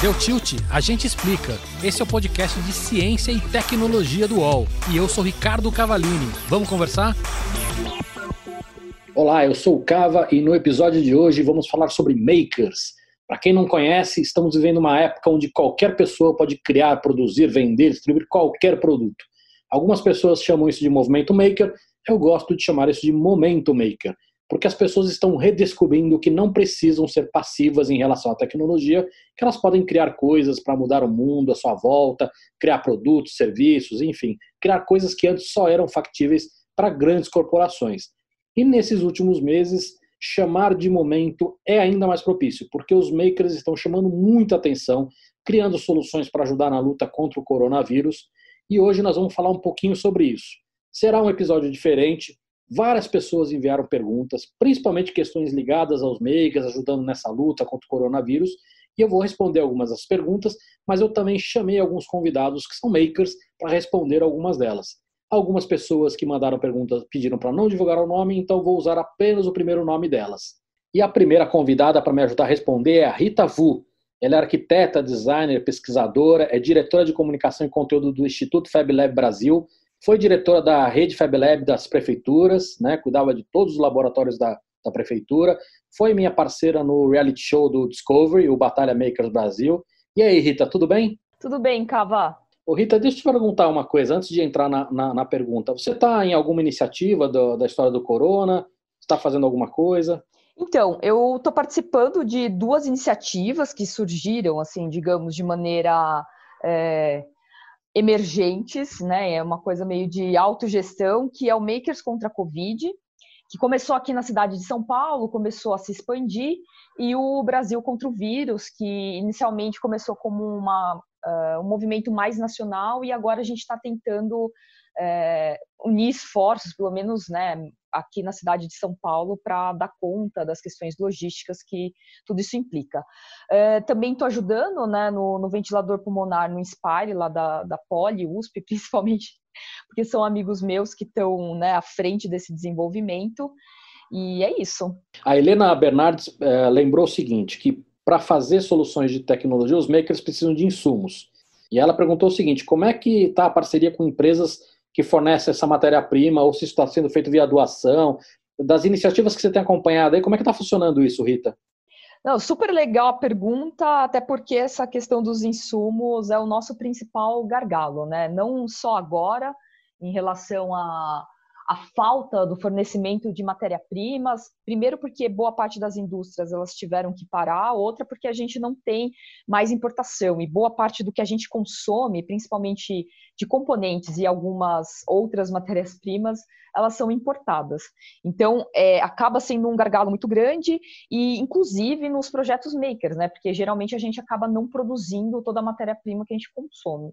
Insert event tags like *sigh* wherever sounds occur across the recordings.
Deu tilt? A gente explica. Esse é o podcast de ciência e tecnologia do UOL. E eu sou Ricardo Cavalini. Vamos conversar? Olá, eu sou o Cava e no episódio de hoje vamos falar sobre makers. Para quem não conhece, estamos vivendo uma época onde qualquer pessoa pode criar, produzir, vender, distribuir qualquer produto. Algumas pessoas chamam isso de movimento maker, eu gosto de chamar isso de momento maker porque as pessoas estão redescobrindo que não precisam ser passivas em relação à tecnologia, que elas podem criar coisas para mudar o mundo à sua volta, criar produtos, serviços, enfim, criar coisas que antes só eram factíveis para grandes corporações. E nesses últimos meses, chamar de momento é ainda mais propício, porque os makers estão chamando muita atenção, criando soluções para ajudar na luta contra o coronavírus, e hoje nós vamos falar um pouquinho sobre isso. Será um episódio diferente, Várias pessoas enviaram perguntas, principalmente questões ligadas aos makers, ajudando nessa luta contra o coronavírus, e eu vou responder algumas das perguntas, mas eu também chamei alguns convidados que são makers para responder algumas delas. Algumas pessoas que mandaram perguntas pediram para não divulgar o nome, então vou usar apenas o primeiro nome delas. E a primeira convidada para me ajudar a responder é a Rita Vu. Ela é arquiteta, designer, pesquisadora, é diretora de comunicação e conteúdo do Instituto FabLab Brasil foi diretora da rede FabLab das prefeituras, né, cuidava de todos os laboratórios da, da prefeitura. Foi minha parceira no reality show do Discovery, o Batalha Makers Brasil. E aí, Rita, tudo bem? Tudo bem, Cava. Ô, Rita, deixa eu te perguntar uma coisa antes de entrar na, na, na pergunta. Você está em alguma iniciativa do, da história do Corona? Está fazendo alguma coisa? Então, eu estou participando de duas iniciativas que surgiram, assim, digamos, de maneira é, emergentes, né? É uma coisa meio de autogestão, que é o Makers contra a Covid, que começou aqui na cidade de São Paulo, começou a se expandir, e o Brasil contra o vírus, que inicialmente começou como uma, uh, um movimento mais nacional, e agora a gente está tentando é, unir esforços, pelo menos né, aqui na cidade de São Paulo, para dar conta das questões logísticas que tudo isso implica. É, também estou ajudando né, no, no, ventilador pulmonar, no Inspire, lá da, da Poli, USP, *laughs* principalmente, porque são amigos meus que estão né, à frente desse desenvolvimento. E é isso. A Helena Bernardes é, lembrou o seguinte, que para fazer soluções de tecnologia, os makers precisam de insumos. E ela perguntou o seguinte, como é que está a parceria com empresas que fornece essa matéria-prima, ou se está sendo feito via doação, das iniciativas que você tem acompanhado aí, como é que está funcionando isso, Rita? Não, super legal a pergunta, até porque essa questão dos insumos é o nosso principal gargalo, né? Não só agora, em relação a a falta do fornecimento de matéria-primas, primeiro porque boa parte das indústrias elas tiveram que parar, outra porque a gente não tem mais importação e boa parte do que a gente consome, principalmente de componentes e algumas outras matérias-primas, elas são importadas. Então, é, acaba sendo um gargalo muito grande e, inclusive, nos projetos makers, né? Porque geralmente a gente acaba não produzindo toda a matéria-prima que a gente consome.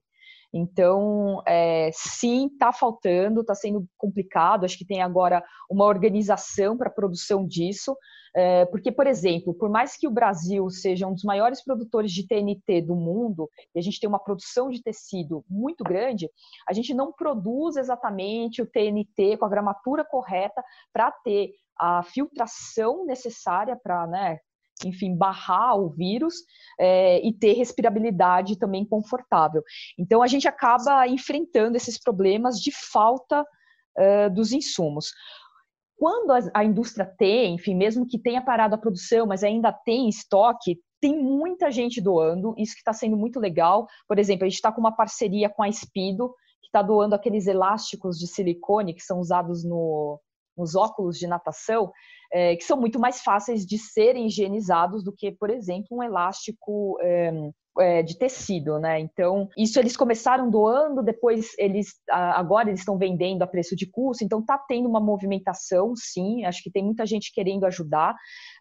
Então, é, sim, está faltando, está sendo complicado. Acho que tem agora uma organização para a produção disso, é, porque, por exemplo, por mais que o Brasil seja um dos maiores produtores de TNT do mundo, e a gente tem uma produção de tecido muito grande, a gente não produz exatamente o TNT com a gramatura correta para ter a filtração necessária para né, enfim, barrar o vírus é, e ter respirabilidade também confortável. Então, a gente acaba enfrentando esses problemas de falta uh, dos insumos. Quando a, a indústria tem, enfim, mesmo que tenha parado a produção, mas ainda tem estoque, tem muita gente doando, isso que está sendo muito legal. Por exemplo, a gente está com uma parceria com a Espido, que está doando aqueles elásticos de silicone que são usados no, nos óculos de natação, é, que são muito mais fáceis de serem higienizados do que, por exemplo, um elástico é, é, de tecido, né? Então, isso eles começaram doando, depois eles agora eles estão vendendo a preço de custo, então tá tendo uma movimentação, sim, acho que tem muita gente querendo ajudar.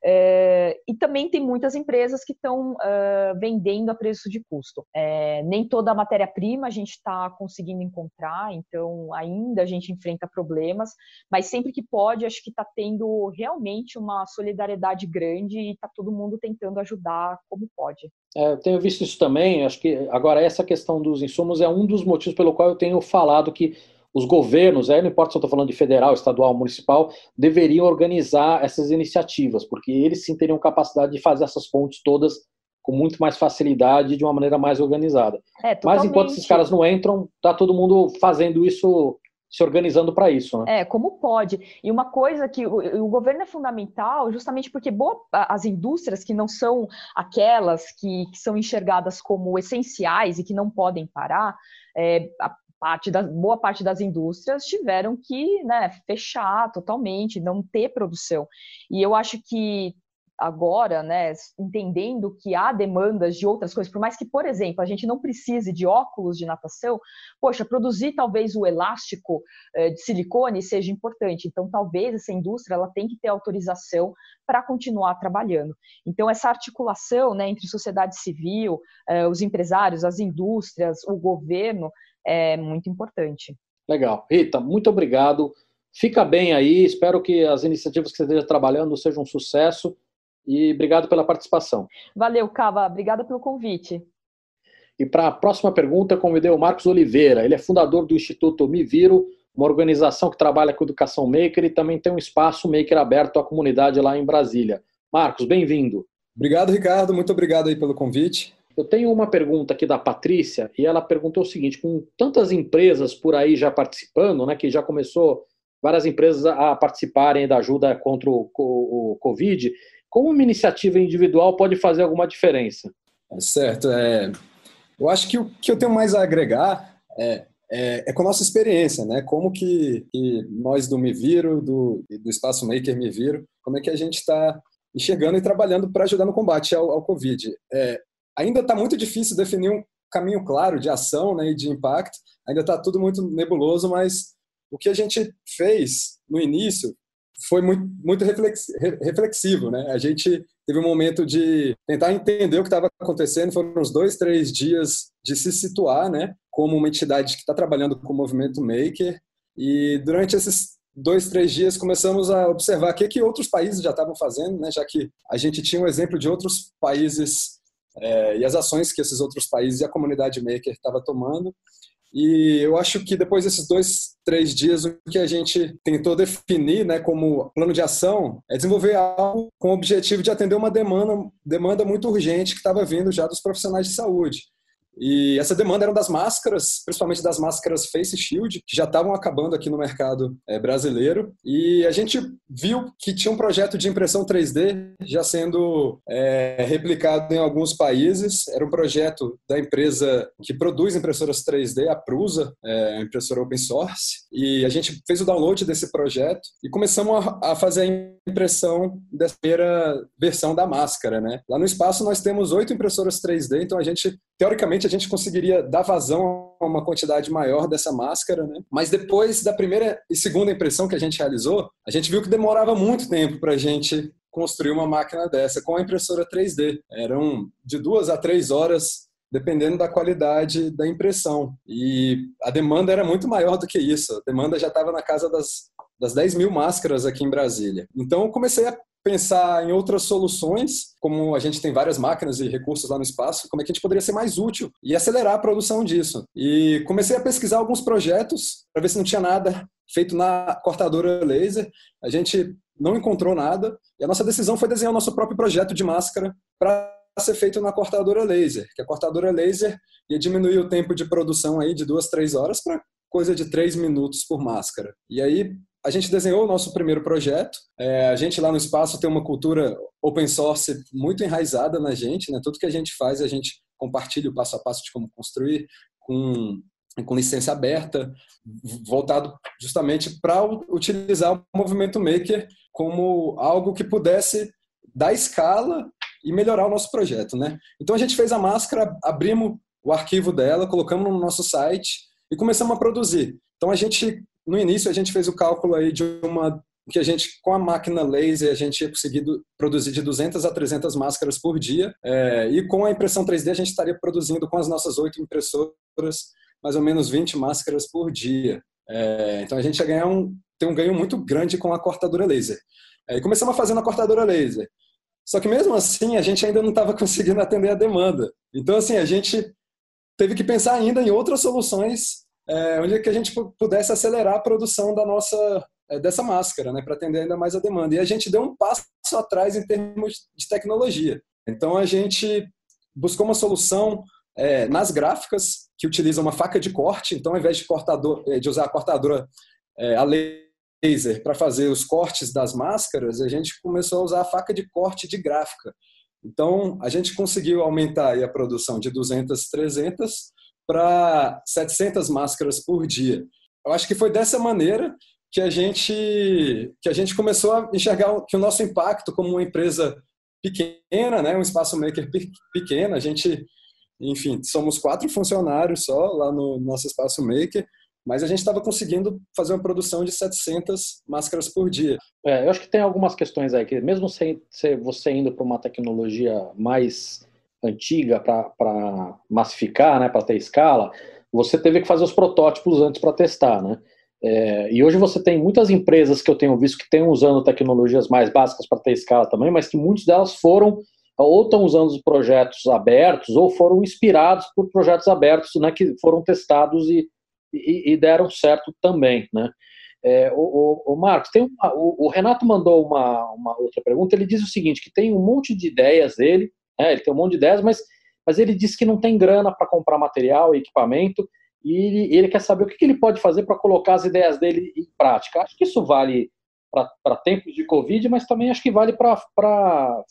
É, e também tem muitas empresas que estão uh, vendendo a preço de custo. É, nem toda a matéria-prima a gente está conseguindo encontrar, então ainda a gente enfrenta problemas, mas sempre que pode, acho que está tendo realmente uma solidariedade grande e está todo mundo tentando ajudar como pode. É, eu tenho visto isso também, acho que agora essa questão dos insumos é um dos motivos pelo qual eu tenho falado que os governos, aí não importa se eu estou falando de federal, estadual, municipal, deveriam organizar essas iniciativas, porque eles sim teriam capacidade de fazer essas pontes todas com muito mais facilidade de uma maneira mais organizada. É, Mas enquanto esses caras não entram, tá todo mundo fazendo isso se organizando para isso. Né? É, como pode. E uma coisa que o, o, governo é fundamental, justamente porque boa, as indústrias que não são aquelas que, que são enxergadas como essenciais e que não podem parar, é, a parte da, boa parte das indústrias tiveram que né, fechar totalmente, não ter produção. E eu acho que agora, né, entendendo que há demandas de outras coisas, por mais que, por exemplo, a gente não precise de óculos de natação, poxa, produzir talvez o elástico eh, de silicone seja importante. Então, talvez essa indústria ela tem que ter autorização para continuar trabalhando. Então, essa articulação né, entre sociedade civil, eh, os empresários, as indústrias, o governo é muito importante. Legal. Rita, muito obrigado. Fica bem aí, espero que as iniciativas que você esteja trabalhando sejam um sucesso e obrigado pela participação. Valeu, Cava. Obrigada pelo convite. E para a próxima pergunta, convidei o Marcos Oliveira. Ele é fundador do Instituto Me Viro, uma organização que trabalha com educação maker e também tem um espaço maker aberto à comunidade lá em Brasília. Marcos, bem-vindo. Obrigado, Ricardo. Muito obrigado aí pelo convite. Eu tenho uma pergunta aqui da Patrícia e ela perguntou o seguinte: com tantas empresas por aí já participando, né, que já começou várias empresas a participarem da ajuda contra o, o, o Covid, como uma iniciativa individual pode fazer alguma diferença? É certo. É, eu acho que o que eu tenho mais a agregar é, é, é com a nossa experiência, né? Como que, que, nós do Me Viro, do, do Espaço Maker Me Viro, como é que a gente está enxergando e trabalhando para ajudar no combate ao, ao Covid. É, ainda está muito difícil definir um caminho claro de ação né, e de impacto, ainda está tudo muito nebuloso, mas o que a gente fez no início foi muito, muito reflexivo, né? A gente teve um momento de tentar entender o que estava acontecendo, foram uns dois, três dias de se situar, né? Como uma entidade que está trabalhando com o movimento maker e durante esses dois, três dias começamos a observar o que, que outros países já estavam fazendo, né? Já que a gente tinha um exemplo de outros países é, e as ações que esses outros países e a comunidade maker estava tomando e eu acho que depois desses dois, três dias, o que a gente tentou definir né, como plano de ação é desenvolver algo com o objetivo de atender uma demanda, demanda muito urgente que estava vindo já dos profissionais de saúde. E essa demanda era das máscaras, principalmente das máscaras Face Shield, que já estavam acabando aqui no mercado é, brasileiro. E a gente viu que tinha um projeto de impressão 3D já sendo é, replicado em alguns países. Era um projeto da empresa que produz impressoras 3D, a Prusa, é, impressora open source. E a gente fez o download desse projeto e começamos a, a fazer a impressão dessa primeira versão da máscara. Né? Lá no espaço nós temos oito impressoras 3D, então a gente teoricamente a gente conseguiria dar vazão a uma quantidade maior dessa máscara, né? Mas depois da primeira e segunda impressão que a gente realizou, a gente viu que demorava muito tempo para a gente construir uma máquina dessa com a impressora 3D. Eram de duas a três horas dependendo da qualidade da impressão. E a demanda era muito maior do que isso. A demanda já estava na casa das, das 10 mil máscaras aqui em Brasília. Então, comecei a pensar em outras soluções, como a gente tem várias máquinas e recursos lá no espaço, como é que a gente poderia ser mais útil e acelerar a produção disso. E comecei a pesquisar alguns projetos para ver se não tinha nada feito na cortadora laser. A gente não encontrou nada e a nossa decisão foi desenhar o nosso próprio projeto de máscara para ser feito na cortadora laser, que a cortadora laser ia diminuir o tempo de produção aí de duas, três horas para coisa de três minutos por máscara. E aí a gente desenhou o nosso primeiro projeto. É, a gente lá no espaço tem uma cultura open source muito enraizada na gente, né? Tudo que a gente faz, a gente compartilha o passo a passo de como construir com com licença aberta, voltado justamente para utilizar o movimento maker como algo que pudesse dar escala e melhorar o nosso projeto, né? Então a gente fez a máscara, abrimos o arquivo dela, colocamos no nosso site e começamos a produzir. Então a gente no início a gente fez o cálculo aí de uma que a gente com a máquina laser a gente ia conseguir produzir de 200 a 300 máscaras por dia é, e com a impressão 3D a gente estaria produzindo com as nossas oito impressoras mais ou menos 20 máscaras por dia. É, então a gente ia ganhar um tem um ganho muito grande com a cortadora laser. É, e começamos a fazer na cortadora laser. Só que mesmo assim a gente ainda não estava *laughs* conseguindo atender a demanda. Então assim a gente teve que pensar ainda em outras soluções é, onde que a gente pudesse acelerar a produção da nossa é, dessa máscara, né, para atender ainda mais a demanda. E a gente deu um passo atrás em termos de tecnologia. Então a gente buscou uma solução é, nas gráficas que utiliza uma faca de corte. Então, ao invés de, cortador, é, de usar a cortadora é, a laser para fazer os cortes das máscaras, a gente começou a usar a faca de corte de gráfica. Então, a gente conseguiu aumentar a produção de 200, 300 para 700 máscaras por dia. Eu acho que foi dessa maneira que a gente que a gente começou a enxergar que o nosso impacto como uma empresa pequena, né, um espaço maker pequeno, a gente, enfim, somos quatro funcionários só lá no nosso espaço maker, mas a gente estava conseguindo fazer uma produção de 700 máscaras por dia. É, eu acho que tem algumas questões aí que mesmo sem, você indo para uma tecnologia mais antiga para massificar, né, para ter escala, você teve que fazer os protótipos antes para testar, né? É, e hoje você tem muitas empresas que eu tenho visto que estão usando tecnologias mais básicas para ter escala também, mas que muitas delas foram ou estão usando os projetos abertos ou foram inspirados por projetos abertos, né, que foram testados e, e, e deram certo também, né? É, o, o, o, Marcos, tem uma, o, o, Renato mandou uma, uma outra pergunta. Ele diz o seguinte: que tem um monte de ideias dele, né, ele tem um monte de ideias, mas, mas ele diz que não tem grana para comprar material e equipamento e ele, ele quer saber o que, que ele pode fazer para colocar as ideias dele em prática. Acho que isso vale para tempos de Covid, mas também acho que vale para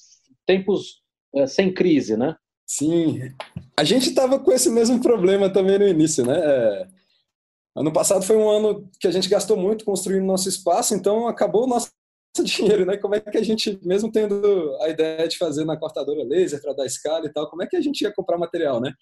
tempos é, sem crise, né? Sim, a gente estava com esse mesmo problema também no início, né? É... Ano passado foi um ano que a gente gastou muito construindo nosso espaço, então acabou o nosso dinheiro, né? Como é que a gente, mesmo tendo a ideia de fazer na cortadora laser para dar escala e tal, como é que a gente ia comprar material, né?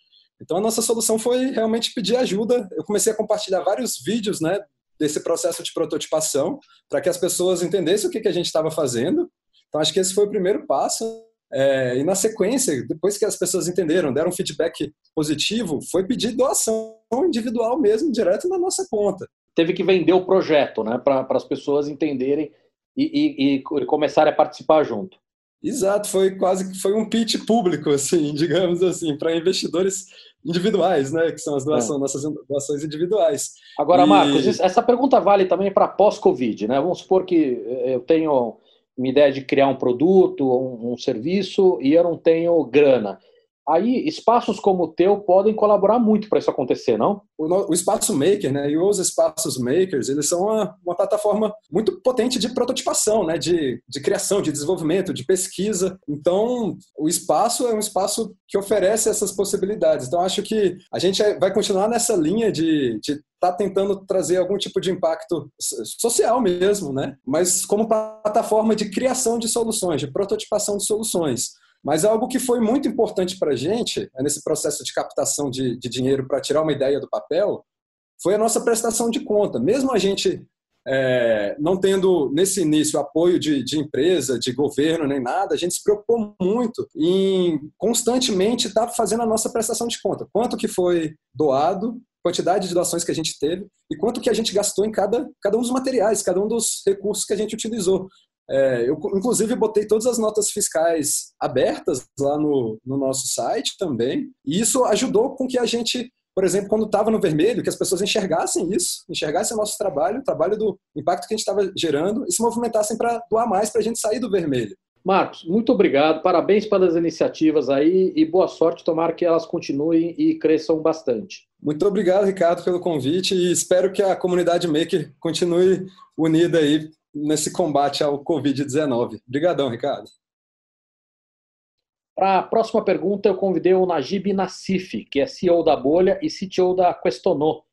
Então a nossa solução foi realmente pedir ajuda. Eu comecei a compartilhar vários vídeos, né, desse processo de prototipação, para que as pessoas entendessem o que, que a gente estava fazendo. Então acho que esse foi o primeiro passo. É, e na sequência, depois que as pessoas entenderam, deram um feedback positivo, foi pedir doação individual mesmo, direto na nossa conta. Teve que vender o projeto, né, para as pessoas entenderem e, e, e começarem a participar junto. Exato, foi quase que foi um pitch público, assim, *laughs* digamos assim, para investidores individuais, né? Que são as doações, é. nossas doações individuais. Agora, e... Marcos, essa pergunta vale também para pós-Covid, né? Vamos supor que eu tenho uma ideia de criar um produto, um, um serviço e eu não tenho grana. Aí, espaços como o teu podem colaborar muito para isso acontecer, não? O, o, Espaço Maker, né, e os espaços makers, eles são uma, uma, plataforma muito potente de prototipação, né, de, de criação, de desenvolvimento, de pesquisa. Então, o espaço é um espaço que oferece essas possibilidades. Então, acho que a gente vai continuar nessa linha de estar tá tentando trazer algum tipo de impacto social mesmo, né? Mas como plataforma de criação de soluções, de prototipação de soluções. Mas algo que foi muito importante para a gente, é nesse processo de captação de, de dinheiro para tirar uma ideia do papel, foi a nossa prestação de conta. Mesmo a gente é, não tendo, nesse início, apoio de, de, empresa, de governo, nem nada, a gente se preocupou muito em constantemente estar tá fazendo a nossa prestação de conta. Quanto que foi doado, quantidade de doações que a gente teve e quanto que a gente gastou em cada, cada um dos materiais, cada um dos recursos que a gente utilizou. É, eu, inclusive, botei todas as notas fiscais abertas lá no, no nosso site também, e isso ajudou com que a gente, por exemplo, quando estava no vermelho, que as pessoas enxergassem isso, enxergassem o nosso trabalho, o trabalho do impacto que a gente estava gerando, e se movimentassem para doar mais para a gente sair do vermelho. Marcos, muito obrigado, parabéns pelas iniciativas aí e boa sorte, tomara que elas continuem e cresçam bastante. Muito obrigado, Ricardo, pelo convite e espero que a comunidade Maker continue unida aí nesse combate ao Covid-19. Obrigadão, Ricardo. Para a próxima pergunta, eu convidei o Najib Nassif, que é CEO da Bolha e CTO da Questonô.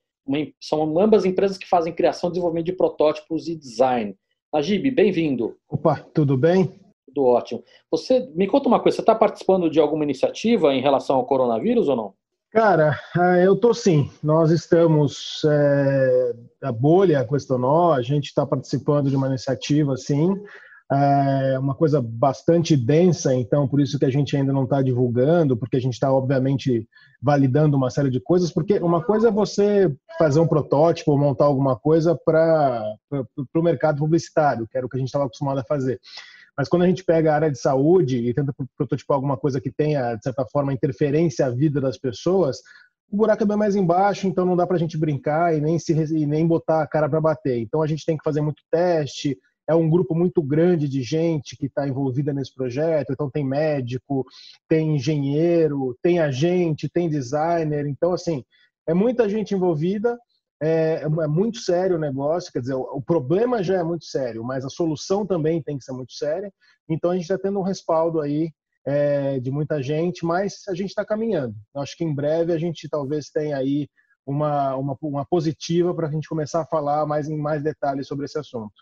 São ambas empresas que fazem criação e desenvolvimento de protótipos e design. Najib, bem-vindo. Opa, tudo bem? Tudo ótimo. Você me conta uma coisa, você está participando de alguma iniciativa em relação ao coronavírus ou não? Cara, é, eu tô sim. Nós estamos é, a bolha questionou, a gente está participando de uma iniciativa, sim, é uma coisa bastante densa, então por isso que a gente ainda não está divulgando, porque a gente está obviamente validando uma série de coisas, porque uma coisa é você fazer um protótipo montar alguma coisa para o mercado publicitário, que era o que a gente estava acostumado a fazer. Mas quando a gente pega a área de saúde e tenta prototipar alguma coisa que tenha, de certa forma, interferência à vida das pessoas, o buraco é bem mais embaixo, então não dá para a gente brincar e nem, se, e nem botar a cara para bater. Então a gente tem que fazer muito teste. É um grupo muito grande de gente que está envolvida nesse projeto. Então tem médico, tem engenheiro, tem agente, tem designer. Então assim é muita gente envolvida. É, é muito sério o negócio, quer dizer, o, o problema já é muito sério, mas a solução também tem que ser muito séria. Então a gente está tendo um respaldo aí é, de muita gente, mas a gente está caminhando. Acho que em breve a gente talvez tenha aí uma, uma, uma positiva para a gente começar a falar mais em mais detalhes sobre esse assunto.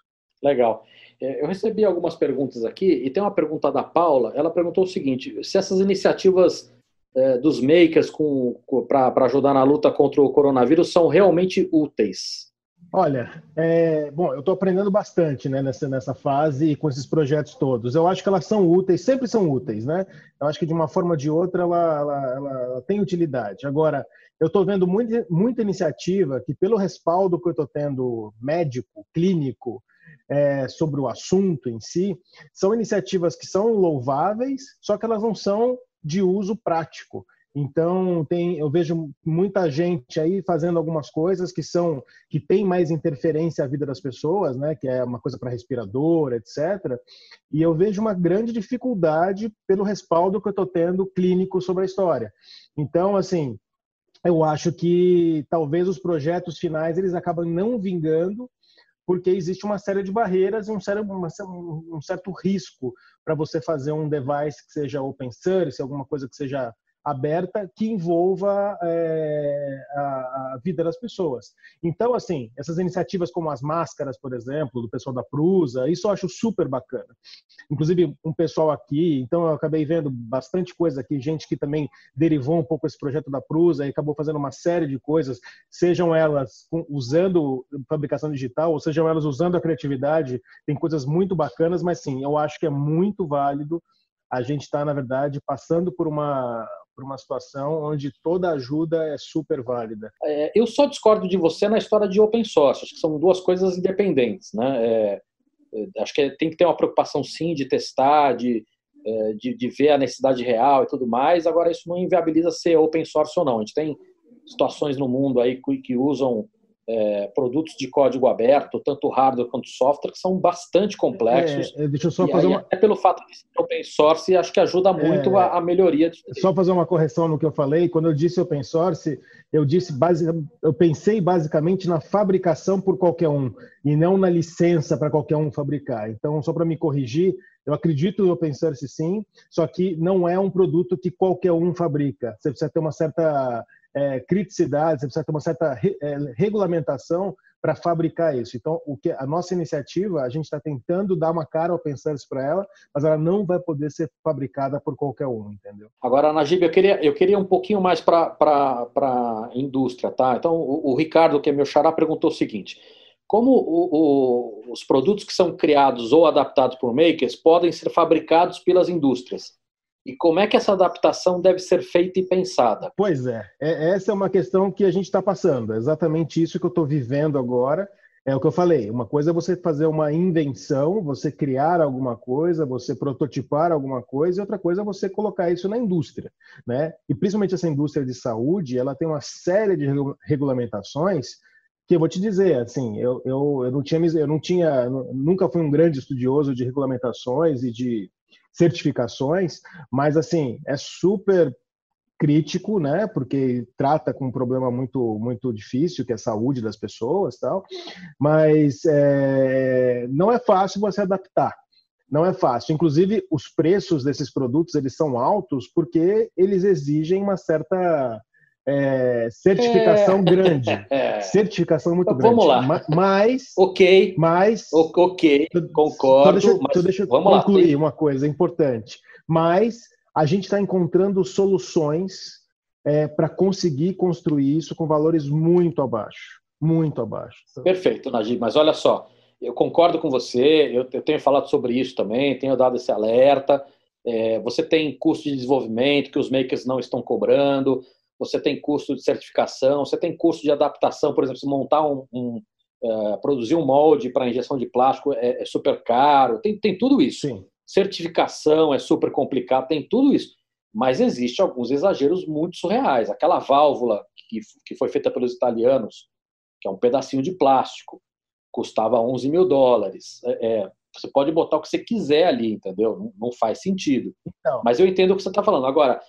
Legal. É, eu recebi algumas perguntas aqui e tem uma pergunta da Paula. Ela perguntou o seguinte: se essas iniciativas é, dos makers para ajudar na luta contra o coronavírus são realmente úteis? Olha, é, bom, eu estou aprendendo bastante né, nessa, nessa fase e com esses projetos todos. Eu acho que elas são úteis, sempre são úteis, né? Eu acho que de uma forma ou de outra ela, ela, ela, ela tem utilidade. Agora, eu estou vendo muito, muita iniciativa que, pelo respaldo que eu estou tendo médico, clínico, é, sobre o assunto em si, são iniciativas que são louváveis, só que elas não são de uso prático. Então tem, eu vejo muita gente aí fazendo algumas coisas que são que tem mais interferência à vida das pessoas, né? Que é uma coisa para respirador, etc. E eu vejo uma grande dificuldade pelo respaldo que eu estou tendo clínico sobre a história. Então, assim, eu acho que talvez os projetos finais eles acabam não vingando porque existe uma série de barreiras e um certo, um certo risco para você fazer um device que seja open source, alguma coisa que seja aberta que envolva é, a, a, vida das pessoas. Então, assim, essas iniciativas como as máscaras, por exemplo, do pessoal da Prusa, isso eu acho super bacana. Inclusive, um pessoal aqui, então eu acabei vendo bastante coisa aqui, gente que também derivou um pouco esse projeto da Prusa e acabou fazendo uma série de coisas, sejam elas usando fabricação digital, ou sejam elas usando a criatividade, tem coisas muito bacanas, mas sim, eu acho que é muito válido a gente está, na verdade, passando por uma, por uma situação onde toda ajuda é super válida. É, eu só discordo de você na história de open source. Acho que são duas coisas independentes. Né? É, é acho que tem que ter uma preocupação, sim, de testar, de, é, de, de, ver a necessidade real e tudo mais. Agora, isso não inviabiliza ser open source ou não. A gente tem situações no mundo aí que usam é, produtos de código aberto, tanto hardware quanto software, que são bastante complexos. É, deixa eu só e fazer aí, uma. Até pelo fato de ser open source, acho que ajuda muito é, a, a, melhoria. De... Só fazer uma correção no que eu falei. Quando eu disse open source, eu disse base... eu pensei basicamente na fabricação por qualquer um e não na licença para qualquer um fabricar. Então, só para me corrigir, eu acredito no open source sim, só que não é um produto que qualquer um fabrica. Você precisa ter uma certa é, criticidade, você precisa ter uma certa re, é, regulamentação para fabricar isso. Então, o que a nossa iniciativa, a gente está tentando dar uma cara ao pensar isso para ela, mas ela não vai poder ser fabricada por qualquer um, entendeu? Agora, Najib, eu queria, eu queria um pouquinho mais para a indústria, tá? Então, o, o, Ricardo, que é meu xará, perguntou o seguinte: como o, o, os produtos que são criados ou adaptados por makers podem ser fabricados pelas indústrias? E como é que essa adaptação deve ser feita e pensada? Pois é, é essa é uma questão que a gente está passando. É exatamente isso que eu estou vivendo agora. É o que eu falei. Uma coisa é você fazer uma invenção, você criar alguma coisa, você prototipar alguma coisa, e outra coisa é você colocar isso na indústria, né? E principalmente essa indústria de saúde, ela tem uma série de regulamentações que eu vou te dizer, assim, eu, eu, eu não tinha, eu não tinha, nunca fui um grande estudioso de regulamentações e de certificações, mas assim, é super crítico, né? Porque trata com um problema muito muito difícil que é a saúde das pessoas, tal. Mas é, não é fácil você adaptar. Não é fácil. Inclusive, os preços desses produtos eles são altos porque eles exigem uma certa é, certificação é. grande. É. Certificação muito então, grande. Vamos lá. Mas. Ok. Mas. Ok, concordo. Só deixa, mas deixa eu vamos concluir lá. uma coisa importante. Mas a gente está encontrando soluções é, para conseguir construir isso com valores muito abaixo. Muito abaixo. Perfeito, Najib. Mas olha só, eu concordo com você, eu, eu tenho falado sobre isso também, tenho dado esse alerta. É, você tem custo de desenvolvimento que os makers não estão cobrando, você tem custo de certificação, você tem custo de adaptação, por exemplo, se montar um, um uh, produzir um molde para injeção de plástico é, é, super caro, tem, tem tudo isso. Sim. Certificação é super complicado, tem tudo isso. mas existe alguns exageros muito surreais. Aquela válvula que, que foi feita pelos italianos, que é um pedacinho de plástico, custava 11 mil dólares. É, é, você pode botar o que você quiser ali, entendeu? Não, não faz sentido. Então. Mas eu entendo o que você está falando. Agora,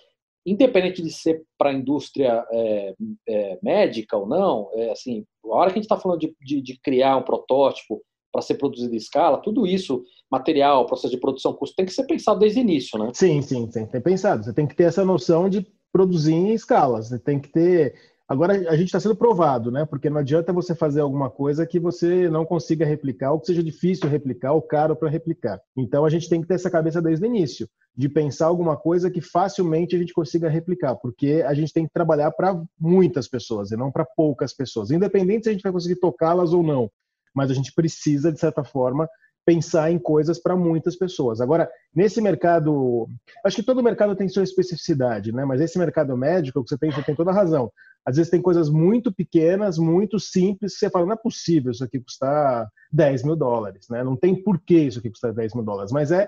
independente de ser para a indústria é, é, médica ou não, é, assim, a hora que a gente está falando de, de, de, criar um protótipo para ser produzido em escala, tudo isso, material, processo de produção, custo, tem que ser pensado desde o início, né? Sim, sim, tem que ter pensado. Você tem que ter essa noção de produzir em escala. Você tem que ter Agora a gente está sendo provado, né? Porque não adianta você fazer alguma coisa que você não consiga replicar, ou que seja difícil replicar, ou caro para replicar. Então a gente tem que ter essa cabeça desde o início, de pensar alguma coisa que facilmente a gente consiga replicar, porque a gente tem que trabalhar para muitas pessoas e não para poucas pessoas, independente se a gente vai conseguir tocá-las ou não. Mas a gente precisa, de certa forma, pensar em coisas para muitas pessoas. Agora, nesse mercado, acho que todo mercado tem sua especificidade, né? Mas esse mercado médico, que você tem, você tem toda a razão. Às vezes tem coisas muito pequenas, muito simples, que você fala, não é possível isso aqui custar 10 mil dólares, né? Não tem porquê isso aqui custar 10 mil dólares. Mas é,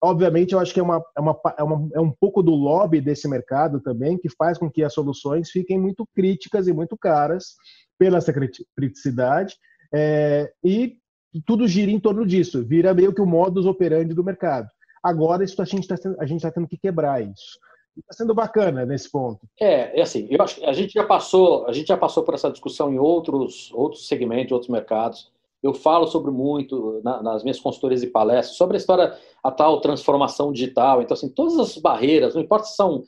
obviamente, eu acho que é, uma, é, uma, é, uma, é um pouco do lobby desse mercado também que faz com que as soluções fiquem muito críticas e muito caras pela essa criticidade. É, e tudo gira em torno disso, vira meio que o modus operandi do mercado. Agora, isso a gente está tá tendo que quebrar isso. Está sendo bacana nesse ponto. É, é assim, eu acho que a gente já passou, a gente já passou por essa discussão em outros, outros segmentos, outros mercados. Eu falo sobre muito na, nas minhas consultorias e palestras sobre a história, a tal transformação digital. Então, assim, todas as barreiras, não importa se são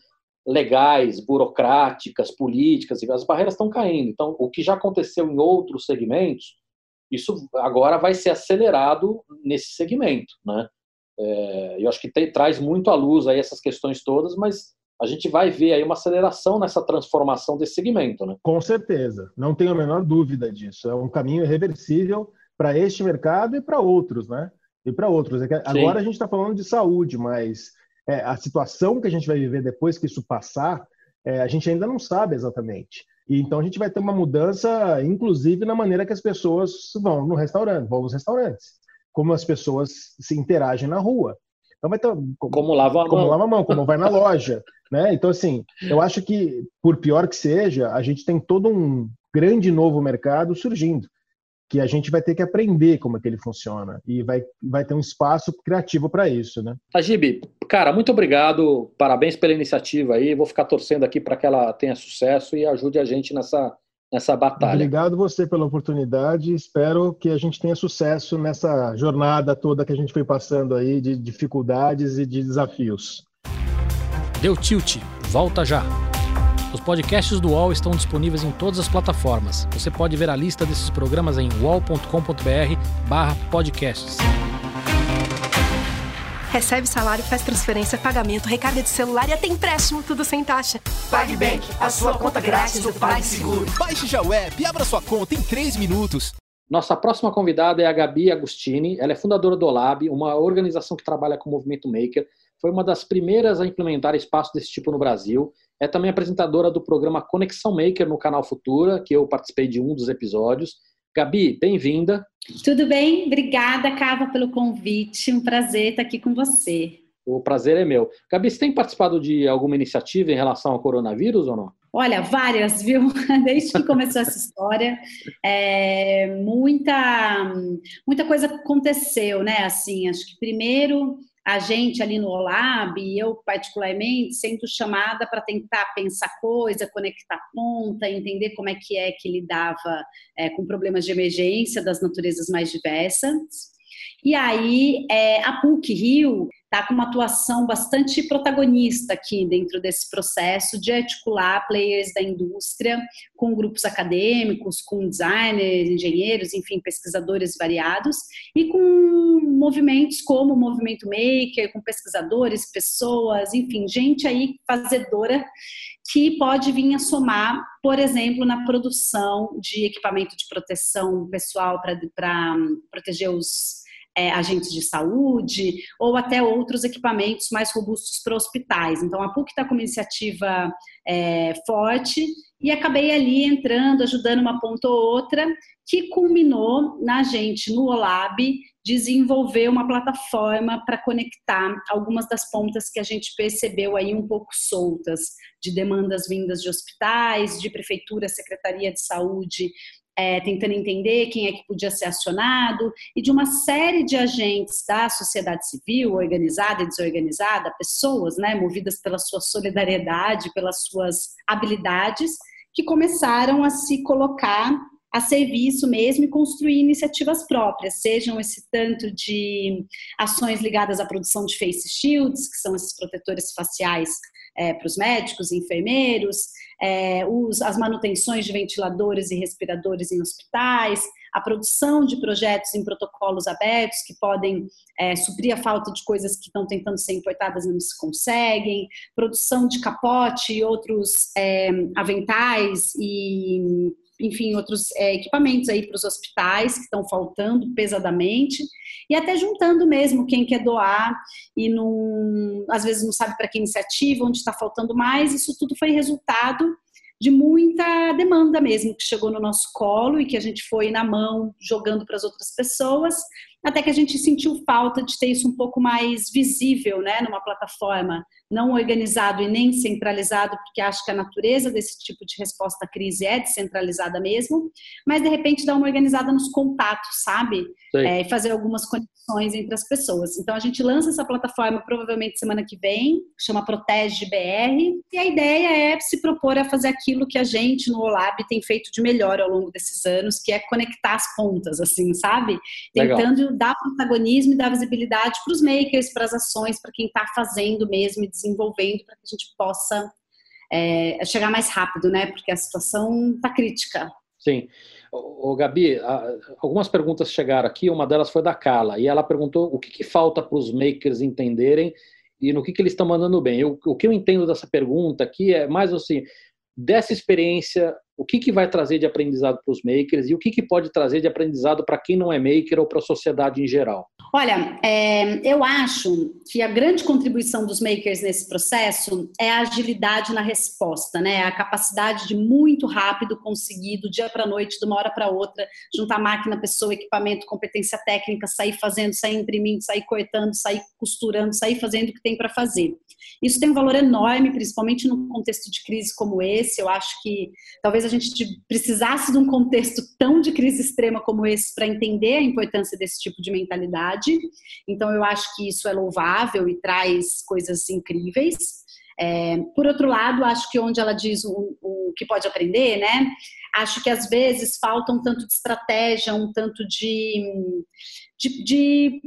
legais, burocráticas, políticas, as barreiras estão caindo. Então, o que já aconteceu em outros segmentos, isso agora vai ser acelerado nesse segmento, né? É, eu acho que tem, traz muito à luz aí essas questões todas, mas a gente vai ver aí uma aceleração nessa transformação desse segmento, né? Com certeza, não tenho a menor dúvida disso. É um caminho irreversível para este mercado e para outros, né? E para outros. É agora a gente está falando de saúde, mas é, a situação que a gente vai viver depois que isso passar, é, a gente ainda não sabe exatamente. E então a gente vai ter uma mudança, inclusive na maneira que as pessoas vão no restaurante, vão nos restaurantes, como as pessoas se interagem na rua. Então vai ter como, como lava a como mão, lava a mão, como vai na loja, *laughs* né? Então assim, eu acho que por pior que seja, a gente tem todo um grande novo mercado surgindo que a gente vai ter que aprender como é que ele funciona e vai, vai ter um espaço criativo para isso, né? Agib, cara, muito obrigado, parabéns pela iniciativa aí, vou ficar torcendo aqui para que ela tenha sucesso e ajude a gente nessa, nessa batalha. Obrigado você pela oportunidade, espero que a gente tenha sucesso nessa jornada toda que a gente foi passando aí de dificuldades e de desafios. Deu tilt, volta já! Os podcasts do UOL estão disponíveis em todas as plataformas. Você pode ver a lista desses programas em uol.com.br/podcasts. Recebe salário, faz transferência, pagamento, recarga de celular e até empréstimo, tudo sem taxa. PagBank, a sua conta grátis do PagSeguro. Baixe já o app e abra sua conta em 3 minutos. Nossa próxima convidada é a Gabi Agostini. Ela é fundadora do Olab, uma organização que trabalha com o movimento maker. Foi uma das primeiras a implementar espaço desse tipo no Brasil é também apresentadora do programa Conexão Maker no canal Futura, que eu participei de um dos episódios. Gabi, bem-vinda. Tudo bem? Obrigada, Cava, pelo convite. Um prazer estar aqui com você. O prazer é meu. Gabi, você tem participado de alguma iniciativa em relação ao coronavírus ou não? Olha, várias, viu? *laughs* Desde que começou essa história, é, muita, muita coisa aconteceu, né? Assim, acho que primeiro a gente ali no Olab, eu particularmente, sendo chamada para tentar pensar coisa, conectar ponta, entender como é que é que lidava é, com problemas de emergência das naturezas mais diversas. E aí, é, a PUC Rio está com uma atuação bastante protagonista aqui dentro desse processo de articular players da indústria com grupos acadêmicos, com designers, engenheiros, enfim, pesquisadores variados e com movimentos como o Movimento Maker, com pesquisadores, pessoas, enfim, gente aí fazedora que pode vir a somar, por exemplo, na produção de equipamento de proteção pessoal para proteger os é, agentes de saúde ou até outros equipamentos mais robustos para hospitais. Então, a PUC está com uma iniciativa é, forte e acabei ali entrando, ajudando uma ponta ou outra, que culminou na gente, no OLAB, desenvolver uma plataforma para conectar algumas das pontas que a gente percebeu aí um pouco soltas, de demandas vindas de hospitais, de prefeitura, secretaria de saúde, é, tentando entender quem é que podia ser acionado, e de uma série de agentes da sociedade civil, organizada e desorganizada, pessoas né, movidas pela sua solidariedade, pelas suas habilidades, que começaram a se colocar a serviço mesmo e construir iniciativas próprias, sejam esse tanto de ações ligadas à produção de face shields, que são esses protetores faciais é, para os médicos e enfermeiros, é, os, as manutenções de ventiladores e respiradores em hospitais, a produção de projetos em protocolos abertos que podem é, suprir a falta de coisas que estão tentando ser importadas e não se conseguem, produção de capote e outros é, aventais e enfim, outros é, equipamentos aí para os hospitais que estão faltando pesadamente, e até juntando mesmo quem quer doar e não, às vezes não sabe para que iniciativa, onde está faltando mais, isso tudo foi resultado de muita demanda mesmo que chegou no nosso colo e que a gente foi na mão jogando para as outras pessoas, até que a gente sentiu falta de ter isso um pouco mais visível, né, numa plataforma não organizado e nem centralizado, porque acho que a natureza desse tipo de resposta à crise é descentralizada mesmo, mas de repente dar uma organizada nos contatos, sabe? É, e fazer algumas conexões entre as pessoas. Então a gente lança essa plataforma provavelmente semana que vem, chama Protege BR, e a ideia é se propor a fazer aquilo que a gente no Olab tem feito de melhor ao longo desses anos, que é conectar as pontas, assim, sabe? Tentando Legal. dar protagonismo e dar visibilidade para os makers, para as ações, para quem está fazendo mesmo e desenvolvendo para que a gente possa é, chegar mais rápido, né? Porque a situação está crítica. Sim. O, Gabi, algumas perguntas chegaram aqui, uma delas foi da Carla, e ela perguntou o que, que falta para os makers entenderem e no que, que eles estão mandando bem. Eu, o que eu entendo dessa pergunta aqui é mais assim, dessa experiência, o que, que vai trazer de aprendizado para os makers e o que, que pode trazer de aprendizado para quem não é maker ou para a sociedade em geral? Olha, é, eu acho que a grande contribuição dos makers nesse processo é a agilidade na resposta, né? A capacidade de muito rápido conseguir, do dia para a noite, de uma hora para outra, juntar máquina, pessoa, equipamento, competência técnica, sair fazendo, sair imprimindo, sair cortando, sair costurando, sair fazendo o que tem para fazer. Isso tem um valor enorme, principalmente num contexto de crise como esse. Eu acho que talvez a gente precisasse de um contexto tão de crise extrema como esse para entender a importância desse tipo de mentalidade. Então, eu acho que isso é louvável e traz coisas incríveis. É, por outro lado, acho que onde ela diz o, o, que pode aprender, né? Acho que às vezes falta um tanto de estratégia, um tanto de, de, de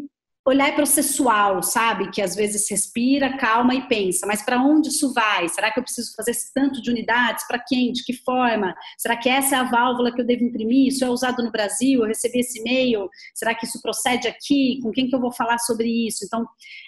olhar processual, sabe? Que às vezes respira, calma e pensa, mas para onde isso vai? Será que eu preciso fazer esse tanto de unidades? Para quem? De que forma? Será que essa é a válvula que eu devo imprimir? Isso é usado no Brasil? Eu recebi esse e-mail? Será que isso procede aqui? Com quem que eu vou falar sobre isso? Então,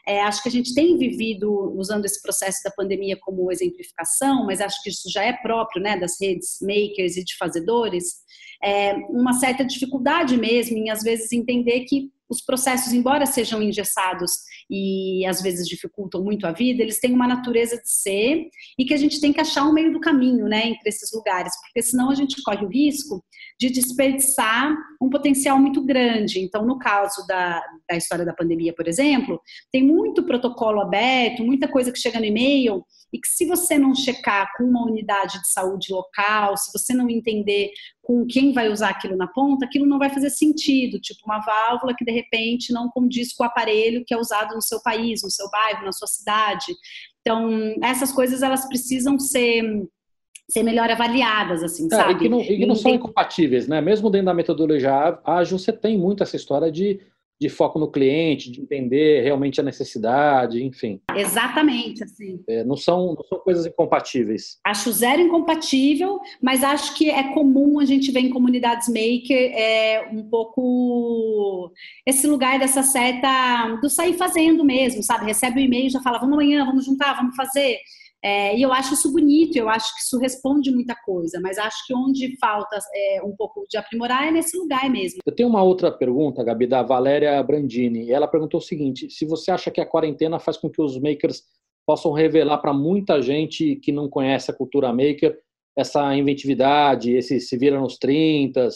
é, acho que a gente tem vivido usando esse processo da pandemia como exemplificação, mas acho que isso já é próprio, né, das redes makers e de fazedores, é, uma certa dificuldade mesmo em às vezes entender que os processos, embora sejam engessados e às vezes dificultam muito a vida, eles têm uma natureza de ser e que a gente tem que achar um meio do caminho, né, entre esses lugares, porque senão a gente corre o risco de desperdiçar um potencial muito grande. Então, no caso da, da história da pandemia, por exemplo, tem muito protocolo aberto, muita coisa que chega no e-mail e que se você não checar com uma unidade de saúde local, se você não entender com quem vai usar aquilo na ponta, aquilo não vai fazer sentido, tipo uma válvula que de repente não condiz com o aparelho que é usado no seu país, no seu bairro, na sua cidade. Então, essas coisas elas precisam ser ser melhor avaliadas, assim, é, sabe? E que não, e que não são incompatíveis, né? Mesmo dentro da metodologia ágil, você tem muito essa história de de foco no cliente, de entender realmente a necessidade, enfim. Exatamente, assim. É, não, são, não são coisas incompatíveis. Acho zero incompatível, mas acho que é comum a gente ver em comunidades maker é, um pouco esse lugar dessa seta do sair fazendo mesmo, sabe? Recebe o um e-mail e já fala, vamos amanhã, vamos juntar, vamos fazer. É, e eu acho isso bonito, eu acho que isso responde muita coisa, mas acho que onde falta é, um pouco de aprimorar é nesse lugar mesmo. Eu tenho uma outra pergunta, Gabi, da Valéria Brandini. Ela perguntou o seguinte: se você acha que a quarentena faz com que os makers possam revelar para muita gente que não conhece a cultura maker essa inventividade, esse se vira nos 30,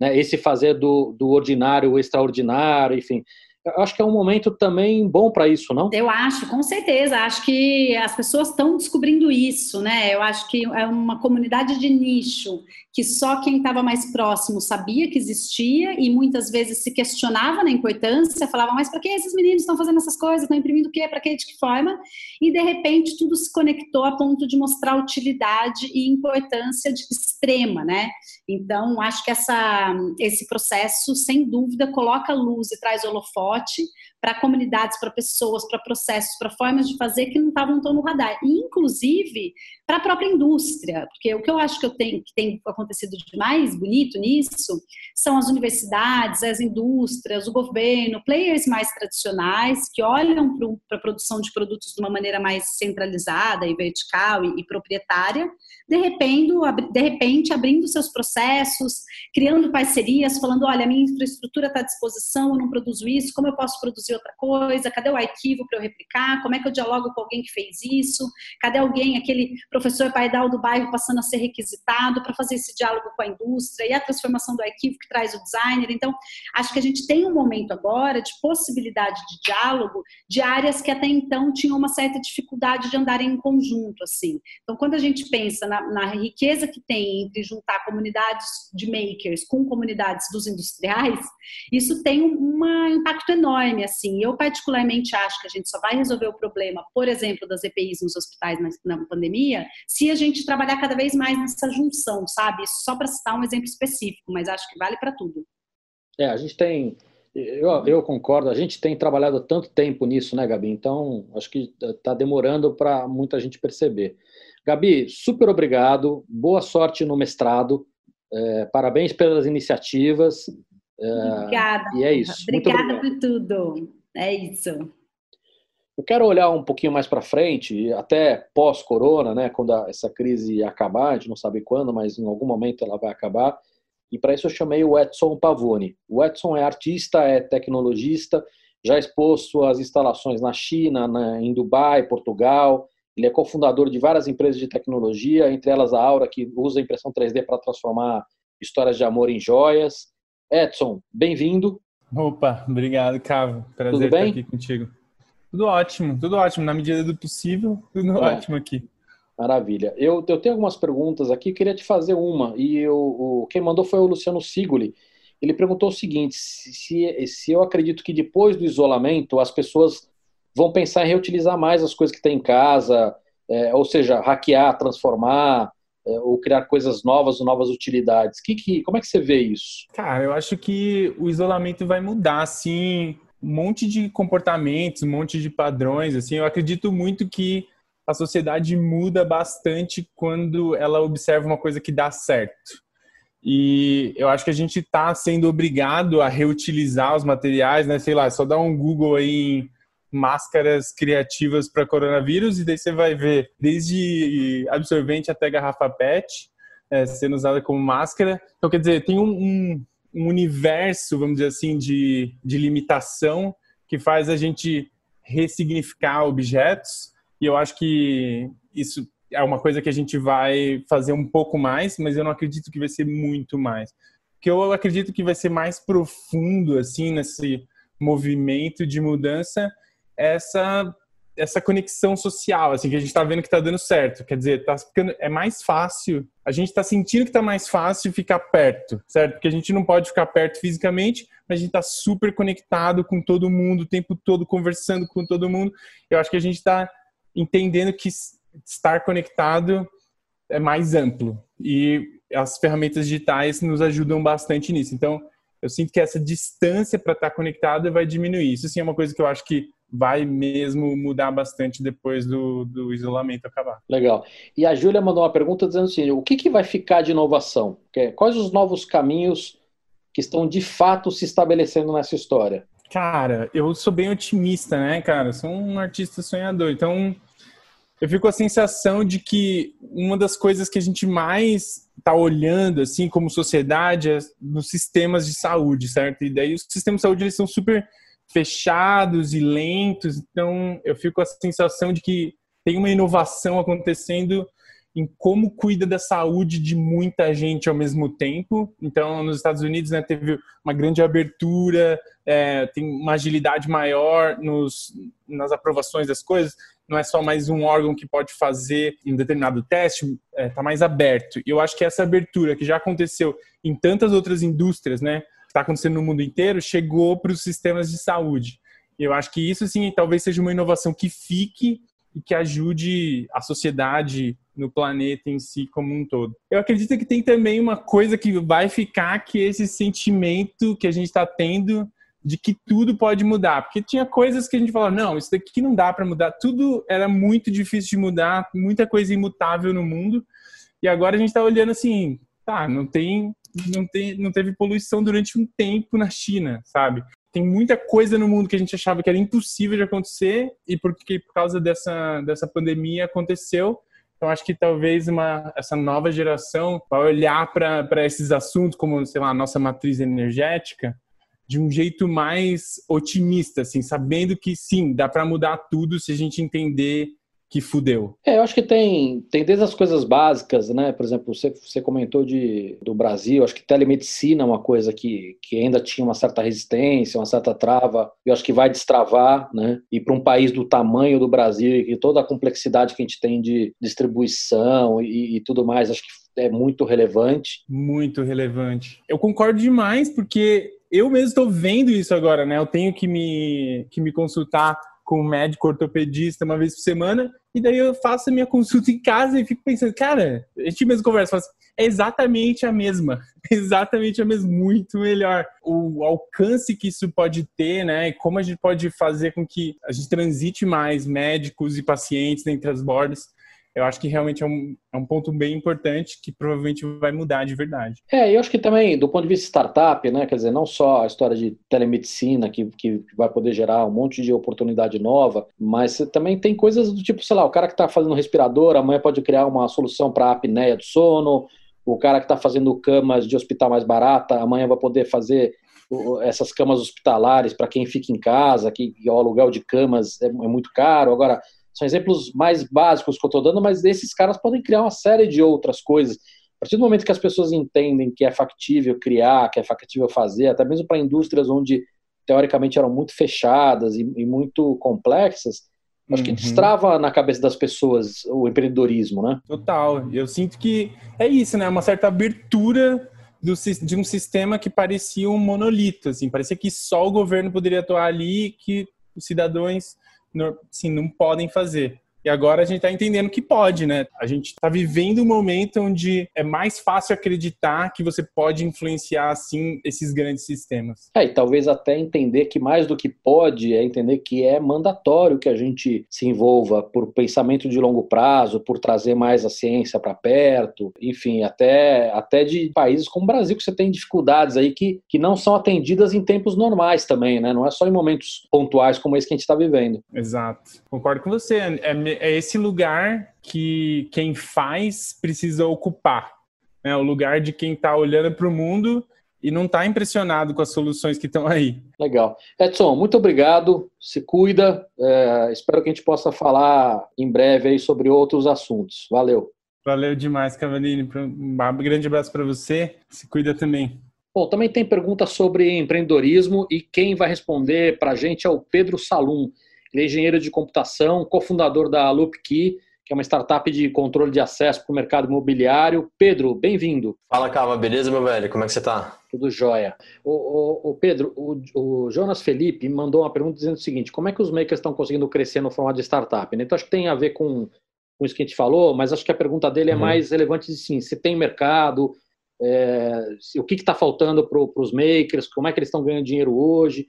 né, esse fazer do, do ordinário o extraordinário, enfim. Eu acho que é um momento também bom para isso, não? Eu acho, com certeza. Acho que as pessoas estão descobrindo isso, né? Eu acho que é uma comunidade de nicho que só quem estava mais próximo sabia que existia e muitas vezes se questionava na importância, falava, mas para que esses meninos estão fazendo essas coisas, estão imprimindo o quê, para que, de que forma? E de repente tudo se conectou a ponto de mostrar utilidade e importância de extrema, né? Então, acho que essa, esse processo, sem dúvida, coloca luz e traz holofote pote para comunidades, para pessoas, para processos, para formas de fazer que não estavam tão no radar. E, inclusive, para a própria indústria, porque o que eu acho que eu tenho que tem acontecido de mais bonito nisso são as universidades, as indústrias, o governo, players mais tradicionais que olham para a produção de produtos de uma maneira mais centralizada e vertical e, e proprietária, de repente, de repente abrindo seus processos, criando parcerias, falando, olha, a minha infraestrutura está à disposição, eu não produzo isso, como eu posso produzir outra coisa? Cadê o arquivo para eu replicar? Como é que eu dialogo com alguém que fez isso? Cadê alguém, aquele professor paidal do bairro passando a ser requisitado para fazer esse diálogo com a indústria e a transformação do arquivo que traz o designer? Então, acho que a gente tem um momento agora de possibilidade de diálogo de áreas que até então tinham uma certa dificuldade de andarem em conjunto, assim. Então, quando a gente pensa na, na riqueza que tem entre juntar comunidades de makers com comunidades dos industriais, isso tem um impacto enorme, assim. Eu particularmente acho que a gente só vai resolver o problema, por exemplo, das EPIs nos hospitais na, na pandemia, se a gente trabalhar cada vez mais nessa junção, sabe? Isso só para citar um exemplo específico, mas acho que vale para tudo. É, a gente tem eu, eu, concordo, a gente tem trabalhado tanto tempo nisso, né, Gabi? Então, acho que está demorando para muita gente perceber. Gabi, super obrigado, boa sorte no mestrado, é, parabéns pelas iniciativas. Obrigada. E é isso. Obrigada por tudo. É isso. Eu quero olhar um pouquinho mais para frente, até pós-corona, né, quando essa crise acabar, a gente não sabe quando, mas em algum momento ela vai acabar. E para isso eu chamei o Edson Pavone. O Edson é artista, é tecnologista, já expôs suas instalações na China, na, em Dubai, Portugal. Ele é cofundador de várias empresas de tecnologia, entre elas a Aura, que usa impressão 3D para transformar histórias de amor em joias. Edson, bem-vindo. Opa, obrigado, Cavo. Prazer estar aqui contigo. Tudo ótimo, tudo ótimo. Na medida do possível, tudo é. ótimo aqui. Maravilha. Eu, eu tenho algumas perguntas aqui, queria te fazer uma. E eu, o, quem mandou foi o Luciano Sigoli. Ele perguntou o seguinte: se, se eu acredito que depois do isolamento as pessoas vão pensar em reutilizar mais as coisas que tem em casa, é, ou seja, hackear, transformar, ou criar coisas novas ou novas utilidades. Que, que, como é que você vê isso? Cara, eu acho que o isolamento vai mudar, assim, um monte de comportamentos, um monte de padrões, assim. Eu acredito muito que a sociedade muda bastante quando ela observa uma coisa que dá certo. E eu acho que a gente está sendo obrigado a reutilizar os materiais, né? Sei lá, só dar um Google aí em máscaras criativas para coronavírus e daí você vai ver desde absorvente até garrafa PET é, sendo usada como máscara. Então, quer dizer, tem um, um, um universo, vamos dizer assim, de, de limitação que faz a gente ressignificar objetos e eu acho que isso é uma coisa que a gente vai fazer um pouco mais, mas eu não acredito que vai ser muito mais. que eu acredito que vai ser mais profundo, assim, nesse movimento de mudança, essa essa conexão social, assim, que a gente está vendo que está dando certo. Quer dizer, tá ficando, é mais fácil, a gente está sentindo que está mais fácil ficar perto, certo? Porque a gente não pode ficar perto fisicamente, mas a gente está super conectado com todo mundo, o tempo todo conversando com todo mundo. Eu acho que a gente está entendendo que estar conectado é mais amplo e as ferramentas digitais nos ajudam bastante nisso. Então, eu sinto que essa distância para estar conectado vai diminuir. Isso sim é uma coisa que eu acho que vai mesmo mudar bastante depois do, do isolamento acabar. Legal. E a Júlia mandou uma pergunta dizendo assim: o que, que vai ficar de inovação? Quais os novos caminhos que estão de fato se estabelecendo nessa história? Cara, eu sou bem otimista, né, cara? Sou um artista sonhador. Então, eu fico com a sensação de que uma das coisas que a gente mais está olhando, assim, como sociedade, é nos sistemas de saúde, certo? E daí os sistemas de saúde, eles são super fechados e lentos, então eu fico com a sensação de que tem uma inovação acontecendo em como cuida da saúde de muita gente ao mesmo tempo. Então, nos Estados Unidos, né, teve uma grande abertura, é, tem uma agilidade maior nos, nas aprovações das coisas. Não é só mais um órgão que pode fazer um determinado teste, está é, tá mais aberto. E eu acho que essa abertura, que já aconteceu em tantas outras indústrias, né, está acontecendo no mundo inteiro, chegou para os sistemas de saúde. Eu acho que isso, sim, talvez seja uma inovação que fique e que ajude a sociedade no planeta em si como um todo. Eu acredito que tem também uma coisa que vai ficar, que é esse sentimento que a gente está tendo de que tudo pode mudar, porque tinha coisas que a gente falava, não, isso daqui não dá para mudar, tudo era muito difícil de mudar, muita coisa imutável no mundo, e agora a gente está olhando assim, tá, não tem, não tem, não teve poluição durante um tempo na China, sabe? tem muita coisa no mundo que a gente achava que era impossível de acontecer e porque por causa dessa, dessa pandemia aconteceu. Então acho que talvez uma, essa nova geração vai olhar para esses assuntos como, sei lá, a nossa matriz energética de um jeito mais otimista, assim, sabendo que sim, dá para mudar tudo se a gente entender que fudeu? É, eu acho que tem, tem desde as coisas básicas, né? Por exemplo, você, você comentou de, do Brasil, acho que telemedicina é uma coisa que, que ainda tinha uma certa resistência, uma certa trava, eu acho que vai destravar, né? E para um país do tamanho do Brasil e toda a complexidade que a gente tem de distribuição e, e tudo mais, acho que é muito relevante. Muito relevante. Eu concordo demais, porque eu mesmo estou vendo isso agora, né? Eu tenho que me, que me consultar com um médico ortopedista uma vez por semana, e daí eu faço a minha consulta em casa e fico pensando, cara, a gente mesmo conversa, assim, é exatamente a mesma, *laughs* exatamente a mesma, muito melhor. O alcance que isso pode ter, né, e como a gente pode fazer com que a gente transite mais médicos e pacientes entre as bordas, eu acho que realmente é um, é um ponto bem importante que provavelmente vai mudar de verdade. É, eu acho que também, do ponto de vista startup, né, quer dizer, não só a história de telemedicina, que, que vai poder gerar um monte de oportunidade nova, mas também tem coisas do tipo, sei lá, o cara que está fazendo respirador, amanhã pode criar uma solução para a apneia do sono, o cara que está fazendo camas de hospital mais barata, amanhã vai poder fazer essas camas hospitalares para quem fica em casa, que o aluguel de camas é, é muito caro. Agora, são exemplos mais básicos que eu estou dando, mas esses caras podem criar uma série de outras coisas. A partir do momento que as pessoas entendem que é factível criar, que é factível fazer, até mesmo para indústrias onde teoricamente eram muito fechadas e, e muito complexas, acho que uhum. destrava na cabeça das pessoas o empreendedorismo, né? Total. Eu sinto que é isso, né? Uma certa abertura do, de um sistema que parecia um monolito, assim, parecia que só o governo poderia atuar ali, que os cidadãos assim, não podem fazer. E agora a gente está entendendo que pode, né? A gente está vivendo um momento onde é mais fácil acreditar que você pode influenciar, assim, esses grandes sistemas. É, e talvez até entender que mais do que pode é entender que é mandatório que a gente se envolva por pensamento de longo prazo, por trazer mais a ciência para perto, enfim, até, até de países como o Brasil, que você tem dificuldades aí que, que não são atendidas em tempos normais também, né? Não é só em momentos pontuais como esse que a gente está vivendo. Exato. Concordo com você. É, é esse lugar que quem faz precisa ocupar. Né? O lugar de quem está olhando para o mundo e não está impressionado com as soluções que estão aí. Legal. Edson, muito obrigado. Se cuida. É, espero que a gente possa falar em breve aí sobre outros assuntos. Valeu. Valeu demais, Cavalini. Um grande abraço para você. Se cuida também. Bom, também tem pergunta sobre empreendedorismo e quem vai responder para a gente é o Pedro Salum. Ele é engenheiro de computação, cofundador da LoopKey, que é uma startup de controle de acesso para o mercado imobiliário. Pedro, bem-vindo. Fala, Cava, beleza, meu velho? Como é que você está? Tudo jóia. O, o, o Pedro, o, o, Jonas Felipe mandou uma pergunta dizendo o seguinte: como é que os makers estão conseguindo crescer no formato de startup? Então, acho que tem a ver com, com isso que a gente falou, mas acho que a pergunta dele é uhum. mais relevante de sim, se tem mercado, é, o que está faltando para os makers, como é que eles estão ganhando dinheiro hoje.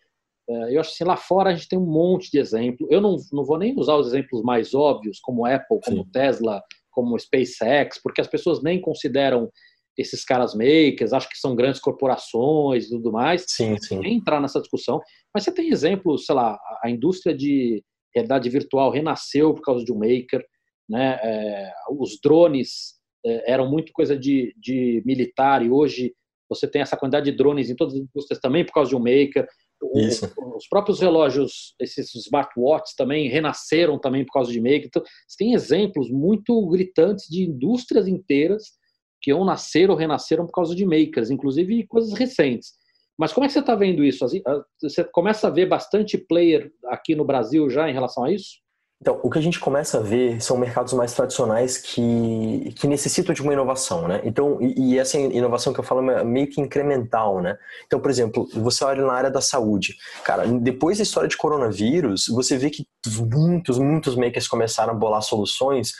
É, eu acho assim, lá fora a gente tem um monte de exemplo. Eu não, não vou nem usar os exemplos mais óbvios, como Apple, como Sim. Tesla, como SpaceX, porque as pessoas nem consideram esses caras makers, acham que são grandes corporações e tudo mais. Sim, sim. Nem entrar nessa discussão. Mas você tem exemplos, sei lá, a indústria de realidade virtual renasceu por causa de um maker. né? É, os drones é, eram muito coisa de, de militar e hoje você tem essa quantidade de drones em todas as indústrias também por causa de um maker. O, os próprios relógios, esses smartwatches também renasceram também por causa de maker. Então, você tem exemplos muito gritantes de indústrias inteiras que ou nasceram ou renasceram por causa de makers, inclusive coisas recentes. Mas como é que você está vendo isso? Você começa a ver bastante player aqui no Brasil já em relação a isso? Então, o que a gente começa a ver são mercados mais tradicionais que, que necessitam de uma inovação, né? Então, e, e, essa inovação que eu falo é meio que incremental, né? Então, por exemplo, você olha na área da saúde. Cara, depois da história de coronavírus, você vê que muitos, muitos makers começaram a bolar soluções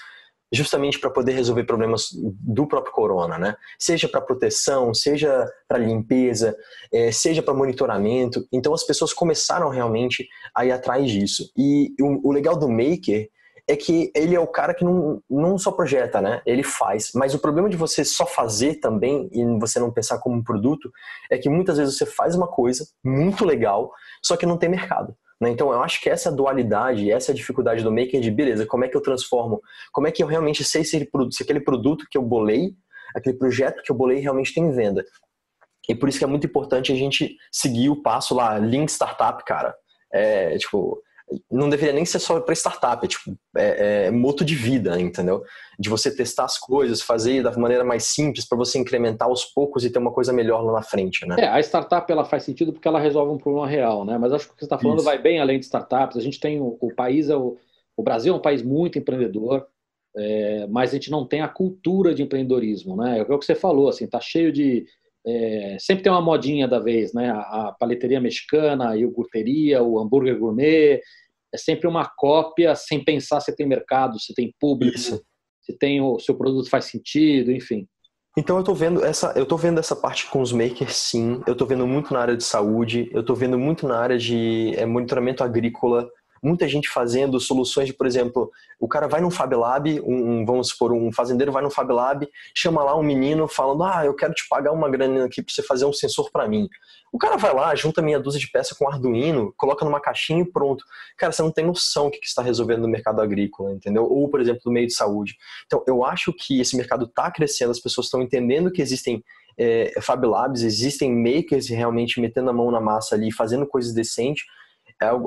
justamente para poder resolver problemas do próprio corona, né? Seja para proteção, seja para limpeza, é, seja para monitoramento. Então as pessoas começaram realmente a ir atrás disso. E o, legal do Maker é que ele é o cara que não, não só projeta, né? Ele faz. Mas o problema de você só fazer também e você não pensar como um produto é que muitas vezes você faz uma coisa muito legal, só que não tem mercado. Né? Então, eu acho que essa dualidade, essa dificuldade do maker de, beleza, como é que eu transformo, como é que eu realmente sei se, se aquele produto que eu bolei, aquele projeto que eu bolei realmente tem venda. E por isso que é muito importante a gente seguir o passo lá, Link Startup, cara. É, tipo, não deveria nem ser só para startup, é tipo, é, é, moto de vida, entendeu? De você testar as coisas, fazer da maneira mais simples para você incrementar aos poucos e ter uma coisa melhor lá na frente, né? É, a startup ela faz sentido porque ela resolve um problema real, né? Mas acho que o que você está falando Isso. vai bem além de startups. A gente tem o, o país, é o, o, Brasil é um país muito empreendedor, é, mas a gente não tem a cultura de empreendedorismo, né? É o que você falou, assim, tá cheio de é, sempre tem uma modinha da vez, né? A, a paleteria mexicana, a iogurteria, o hambúrguer gourmet, é sempre uma cópia sem pensar se tem mercado, se tem público, Isso. se tem o seu produto faz sentido, enfim. Então eu tô vendo essa, eu tô vendo essa parte com os makers sim, eu tô vendo muito na área de saúde, eu tô vendo muito na área de é, monitoramento agrícola, muita gente fazendo soluções de, por exemplo, o cara vai num Fab Lab, um, vamos supor, um fazendeiro vai no Fab Lab, chama lá um menino falando, ah, eu quero te pagar uma grana aqui para você fazer um sensor para mim. O cara vai lá, junta meia dúzia de peças com Arduino, coloca numa caixinha e pronto. Cara, você não tem noção o que está resolvendo no mercado agrícola, entendeu? Ou, por exemplo, no meio de saúde. Então, eu acho que esse mercado está crescendo, as pessoas estão entendendo que existem é, Fab Labs, existem makers realmente metendo a mão na massa ali, fazendo coisas decentes,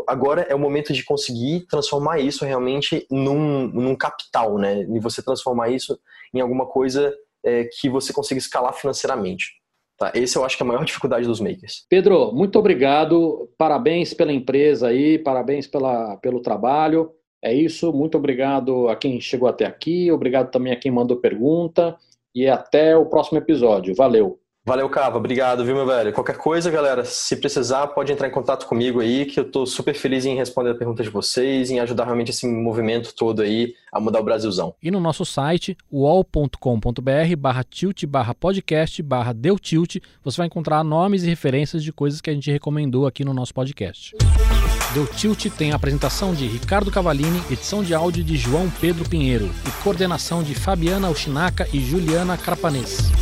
agora é o momento de conseguir transformar isso realmente num, num capital, né? E você transformar isso em alguma coisa é, que você consiga escalar financeiramente. Tá? Esse eu acho que é a maior dificuldade dos makers. Pedro, muito obrigado. Parabéns pela empresa aí, parabéns pela, pelo trabalho. É isso. Muito obrigado a quem chegou até aqui. Obrigado também a quem mandou pergunta. E até o próximo episódio. Valeu. Valeu, Cava. Obrigado, viu, meu velho? Qualquer coisa, galera, se precisar, pode entrar em contato comigo aí, que eu tô super feliz em responder a pergunta de vocês, em ajudar realmente esse movimento todo aí a mudar o Brasilzão. E no nosso site, uol.com.br barra tilt barra podcast barra deu tilt, você vai encontrar nomes e referências de coisas que a gente recomendou aqui no nosso podcast. Deu Tilt tem a apresentação de Ricardo Cavalini, edição de áudio de João Pedro Pinheiro e coordenação de Fabiana Ushinaka e Juliana Carpanês.